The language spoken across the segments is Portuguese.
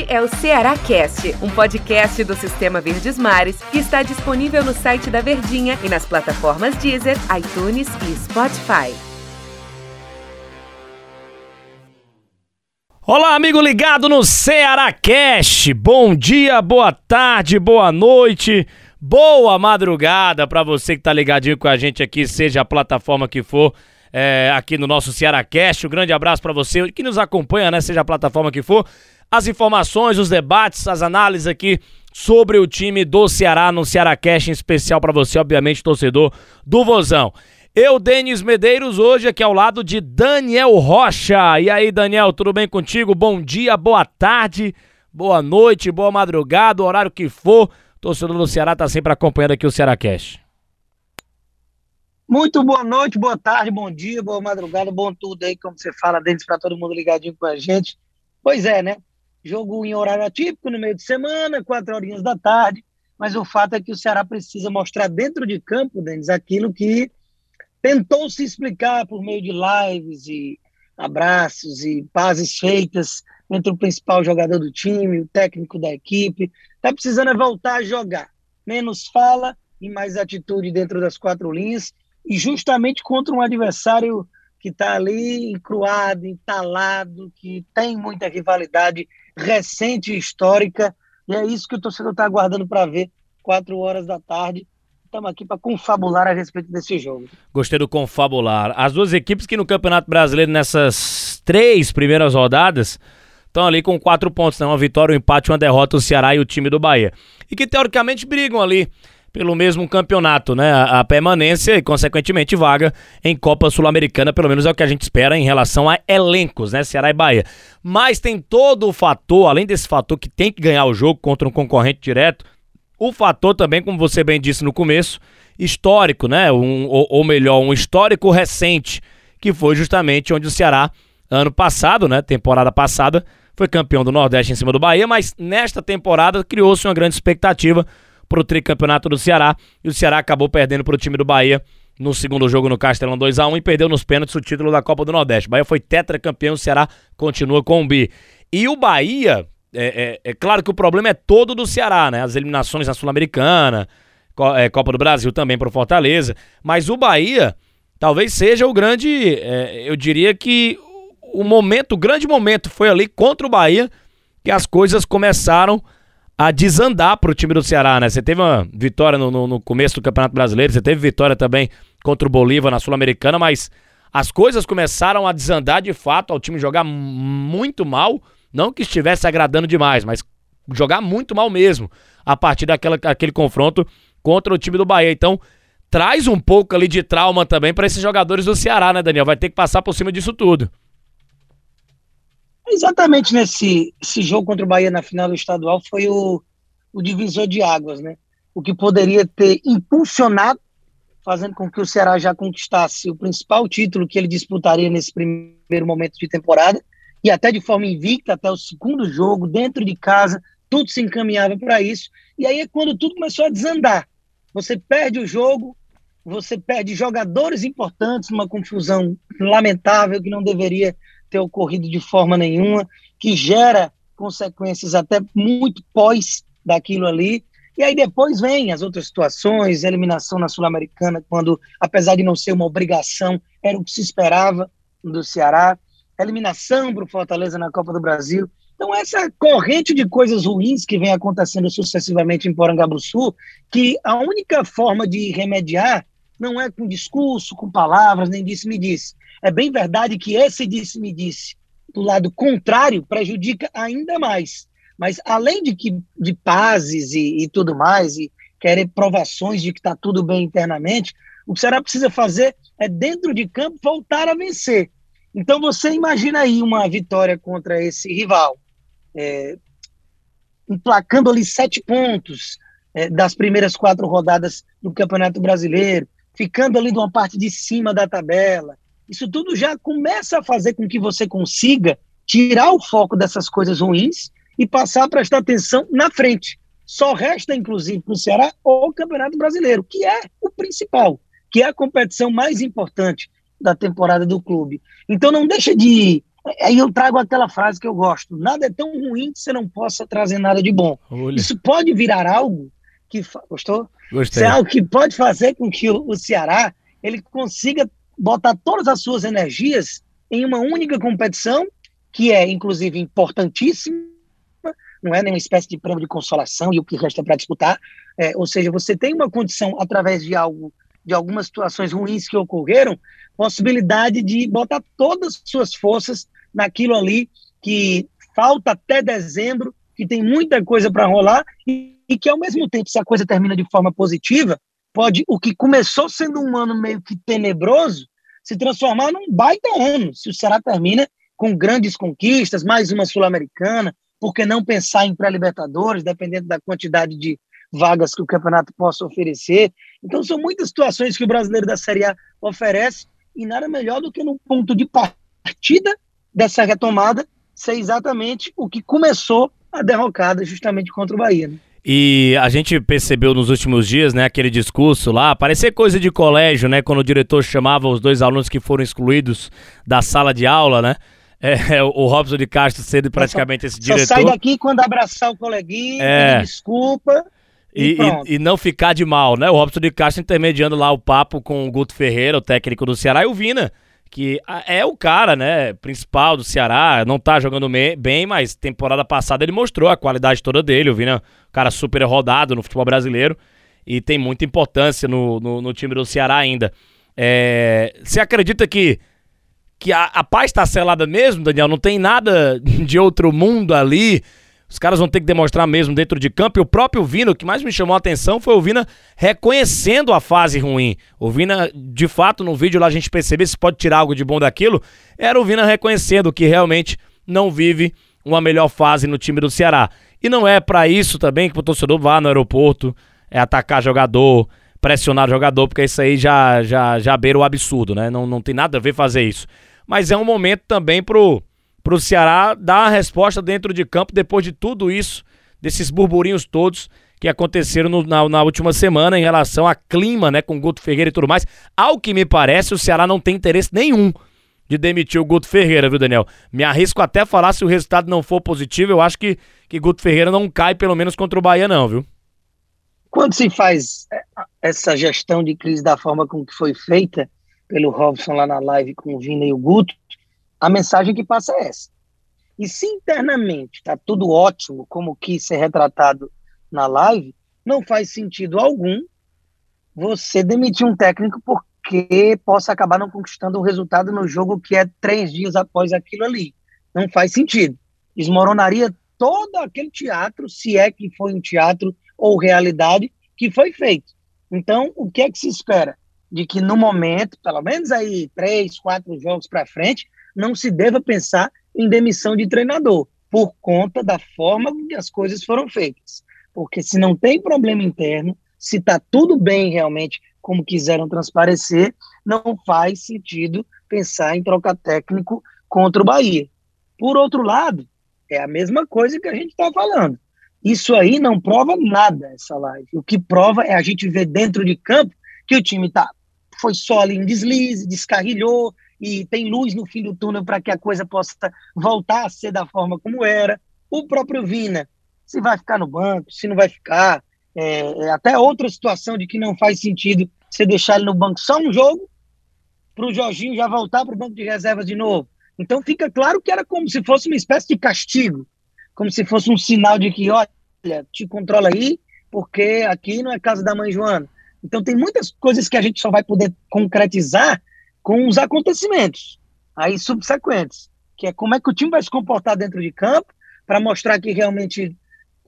Este é o Ceará Cast, um podcast do Sistema Verdes Mares que está disponível no site da Verdinha e nas plataformas Deezer, iTunes e Spotify. Olá, amigo ligado no Ceará Cast. Bom dia, boa tarde, boa noite. Boa madrugada para você que tá ligadinho com a gente aqui, seja a plataforma que for é, aqui no nosso Cearacast. Um grande abraço para você que nos acompanha, né? Seja a plataforma que for. As informações, os debates, as análises aqui sobre o time do Ceará no Cearacast, em especial para você, obviamente, torcedor do Vozão. Eu, Denis Medeiros, hoje aqui ao lado de Daniel Rocha. E aí, Daniel, tudo bem contigo? Bom dia, boa tarde, boa noite, boa madrugada, horário que for. torcedor do Ceará tá sempre acompanhando aqui o Cearacast. Muito boa noite, boa tarde, bom dia, boa madrugada, bom tudo aí, como você fala, dentro para todo mundo ligadinho com a gente. Pois é, né? Jogo em horário atípico, no meio de semana, quatro horinhas da tarde, mas o fato é que o Ceará precisa mostrar dentro de campo, Denis, aquilo que tentou se explicar por meio de lives e abraços e pazes feitas entre o principal jogador do time, o técnico da equipe. Está precisando é voltar a jogar. Menos fala e mais atitude dentro das quatro linhas e justamente contra um adversário que está ali encruado, entalado, que tem muita rivalidade recente e histórica, e é isso que o torcedor está aguardando para ver, quatro horas da tarde. Estamos aqui para confabular a respeito desse jogo. Gostei do confabular. As duas equipes que no Campeonato Brasileiro, nessas três primeiras rodadas, estão ali com quatro pontos, né? Uma vitória, um empate, uma derrota, o Ceará e o time do Bahia. E que teoricamente brigam ali pelo mesmo campeonato, né? A, permanência e, consequentemente, vaga em Copa Sul-Americana, pelo menos é o que a gente espera em relação a elencos, né? Ceará e Bahia. Mas tem todo o fator, além desse fator que tem que ganhar o jogo contra um concorrente direto, o fator também, como você bem disse no começo, histórico, né? Um, ou, ou melhor, um histórico recente, que foi justamente onde o Ceará, ano passado, né? Temporada passada, foi campeão do Nordeste em cima do Bahia, mas nesta temporada criou-se uma grande expectativa pro tricampeonato do Ceará. E o Ceará acabou perdendo pro time do Bahia no segundo jogo no Castelão 2 a 1 e perdeu nos pênaltis o título da Copa do Nordeste. O Bahia foi tetracampeão, o Ceará continua com o bi. E o Bahia, é, é, é, claro que o problema é todo do Ceará, né? As eliminações na Sul-Americana, é, Copa do Brasil também pro Fortaleza. Mas o Bahia talvez seja o grande, é, eu diria que o momento, o grande momento foi ali contra o Bahia que as coisas começaram a a desandar para o time do Ceará, né? Você teve uma vitória no, no, no, começo do Campeonato Brasileiro, você teve vitória também contra o Bolívar na Sul-Americana, mas as coisas começaram a desandar de fato, ao time jogar muito mal, não que estivesse agradando demais, mas jogar muito mal mesmo, a partir daquele confronto contra o time do Bahia. Então, traz um pouco ali de trauma também para esses jogadores do Ceará, né, Daniel? Vai ter que passar por cima disso tudo. Exatamente nesse esse jogo contra o Bahia na final do estadual foi o, o divisor de águas, né? O que poderia ter impulsionado, fazendo com que o Ceará já conquistasse o principal título que ele disputaria nesse primeiro momento de temporada, e até de forma invicta, até o segundo jogo, dentro de casa, tudo se encaminhava para isso. E aí é quando tudo começou a desandar. Você perde o jogo, você perde jogadores importantes numa confusão lamentável que não deveria ter ocorrido de forma nenhuma, que gera consequências até muito pós daquilo ali. E aí depois vem as outras situações, eliminação na Sul-Americana, quando, apesar de não ser uma obrigação, era o que se esperava do Ceará, eliminação para o Fortaleza na Copa do Brasil. Então, essa corrente de coisas ruins que vem acontecendo sucessivamente em Sul, que a única forma de remediar não é com discurso, com palavras, nem disse-me-disse, é bem verdade que esse disse-me-disse do lado contrário prejudica ainda mais. Mas além de que de pazes e, e tudo mais, e querer provações de que está tudo bem internamente, o que será precisa fazer é, dentro de campo, voltar a vencer. Então você imagina aí uma vitória contra esse rival, é, emplacando ali sete pontos é, das primeiras quatro rodadas do Campeonato Brasileiro, ficando ali de uma parte de cima da tabela, isso tudo já começa a fazer com que você consiga tirar o foco dessas coisas ruins e passar a prestar atenção na frente. Só resta, inclusive, para o Ceará o Campeonato Brasileiro, que é o principal, que é a competição mais importante da temporada do clube. Então não deixa de Aí eu trago aquela frase que eu gosto: nada é tão ruim que você não possa trazer nada de bom. Olha. Isso pode virar algo que. Gostou? Gostei. Isso é algo que pode fazer com que o, o Ceará ele consiga botar todas as suas energias em uma única competição, que é, inclusive, importantíssima, não é nenhuma espécie de prêmio de consolação e o que resta para disputar. É, ou seja, você tem uma condição, através de algo, de algumas situações ruins que ocorreram, possibilidade de botar todas as suas forças naquilo ali que falta até dezembro, que tem muita coisa para rolar e, e, que, ao mesmo tempo, se a coisa termina de forma positiva, pode o que começou sendo um ano meio que tenebroso se transformar num baita ano. Se o Ceará termina com grandes conquistas, mais uma Sul-Americana, por que não pensar em pré-libertadores, dependendo da quantidade de vagas que o campeonato possa oferecer? Então, são muitas situações que o brasileiro da Série A oferece e nada melhor do que no ponto de partida dessa retomada ser exatamente o que começou a derrocada justamente contra o Bahia. Né? E a gente percebeu nos últimos dias, né, aquele discurso lá, parecia coisa de colégio, né, quando o diretor chamava os dois alunos que foram excluídos da sala de aula, né? É, o Robson de Castro sendo praticamente só, esse diretor. Só sai daqui quando abraçar o coleguinha, é. desculpa. E, e, e, não ficar de mal, né? O Robson de Castro intermediando lá o papo com o Guto Ferreira, o técnico do Ceará, e o Vina, que é o cara, né, principal do Ceará, não tá jogando bem, mas temporada passada ele mostrou a qualidade toda dele, o Vina, cara super rodado no futebol brasileiro, e tem muita importância no, no, no time do Ceará ainda. É, você acredita que, que a, a paz está selada mesmo, Daniel? Não tem nada de outro mundo ali? Os caras vão ter que demonstrar mesmo dentro de campo. E o próprio Vina, o que mais me chamou a atenção foi o Vina reconhecendo a fase ruim. O Vina, de fato, no vídeo lá a gente percebeu se pode tirar algo de bom daquilo. Era o Vina reconhecendo que realmente não vive uma melhor fase no time do Ceará. E não é para isso também que o torcedor vá no aeroporto, é atacar jogador, pressionar jogador, porque isso aí já, já, já beira o absurdo, né? Não, não tem nada a ver fazer isso. Mas é um momento também pro para o Ceará dar a resposta dentro de campo depois de tudo isso, desses burburinhos todos que aconteceram no, na, na, última semana em relação a clima, né, com Guto Ferreira e tudo mais. Ao que me parece, o Ceará não tem interesse nenhum de demitir o Guto Ferreira, viu, Daniel? Me arrisco até falar se o resultado não for positivo, eu acho que, que Guto Ferreira não cai, pelo menos contra o Bahia, não, viu? Quando se faz é, essa gestão de crise da forma como que foi feita pelo Robson lá na live com o Vina e o Guto, a mensagem que passa é essa. E se internamente está tudo ótimo, como quis ser retratado na live, não faz sentido algum você demitir um técnico porque possa acabar não conquistando o resultado no jogo que é três dias após aquilo ali. Não faz sentido. Desmoronaria todo aquele teatro, se é que foi um teatro ou realidade, que foi feito. Então, o que é que se espera? De que no momento, pelo menos aí três, quatro jogos para frente, não se deva pensar em demissão de treinador, por conta da forma que as coisas foram feitas. Porque se não tem problema interno, se está tudo bem realmente como quiseram transparecer, não faz sentido pensar em trocar técnico contra o Bahia. Por outro lado, é a mesma coisa que a gente está falando. Isso aí não prova nada, essa live. O que prova é a gente ver dentro de campo que o time tá, foi só ali em deslize, descarrilhou, e tem luz no fim do túnel para que a coisa possa voltar a ser da forma como era. O próprio Vina, se vai ficar no banco, se não vai ficar, é, é até outra situação de que não faz sentido você deixar ele no banco só um jogo, para o Jorginho já voltar para o banco de reservas de novo. Então fica claro que era como se fosse uma espécie de castigo, como se fosse um sinal de que, olha, te controla aí, porque aqui não é casa da mãe Joana. Então tem muitas coisas que a gente só vai poder concretizar com os acontecimentos aí subsequentes, que é como é que o time vai se comportar dentro de campo para mostrar que realmente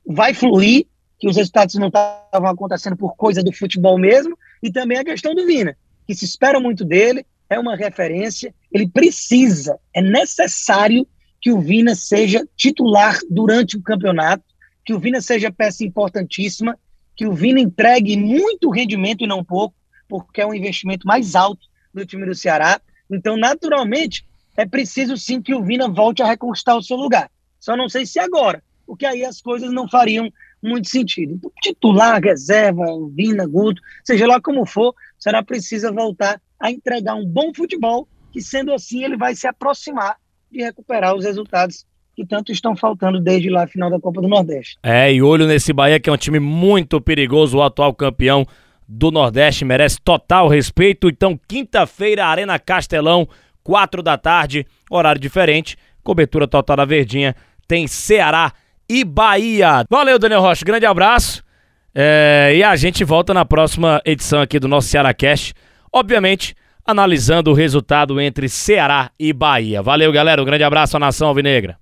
vai fluir, que os resultados não estavam acontecendo por coisa do futebol mesmo, e também a questão do Vina, que se espera muito dele, é uma referência, ele precisa, é necessário que o Vina seja titular durante o campeonato, que o Vina seja peça importantíssima, que o Vina entregue muito rendimento e não pouco, porque é um investimento mais alto do time do Ceará. Então, naturalmente, é preciso sim que o Vina volte a reconquistar o seu lugar. Só não sei se agora, porque aí as coisas não fariam muito sentido. Então, titular, reserva, Vina, Guto, seja lá como for, será precisa voltar a entregar um bom futebol, que sendo assim ele vai se aproximar de recuperar os resultados que tanto estão faltando desde lá a final da Copa do Nordeste. É, e olho nesse Bahia que é um time muito perigoso, o atual campeão do Nordeste, merece total respeito. Então, quinta-feira, Arena Castelão, quatro da tarde, horário diferente, cobertura total da Verdinha, tem Ceará e Bahia. Valeu, Daniel Rocha, grande abraço. É, e a gente volta na próxima edição aqui do nosso Ceará Cast, obviamente analisando o resultado entre Ceará e Bahia. Valeu, galera, um grande abraço à nação alvinegra.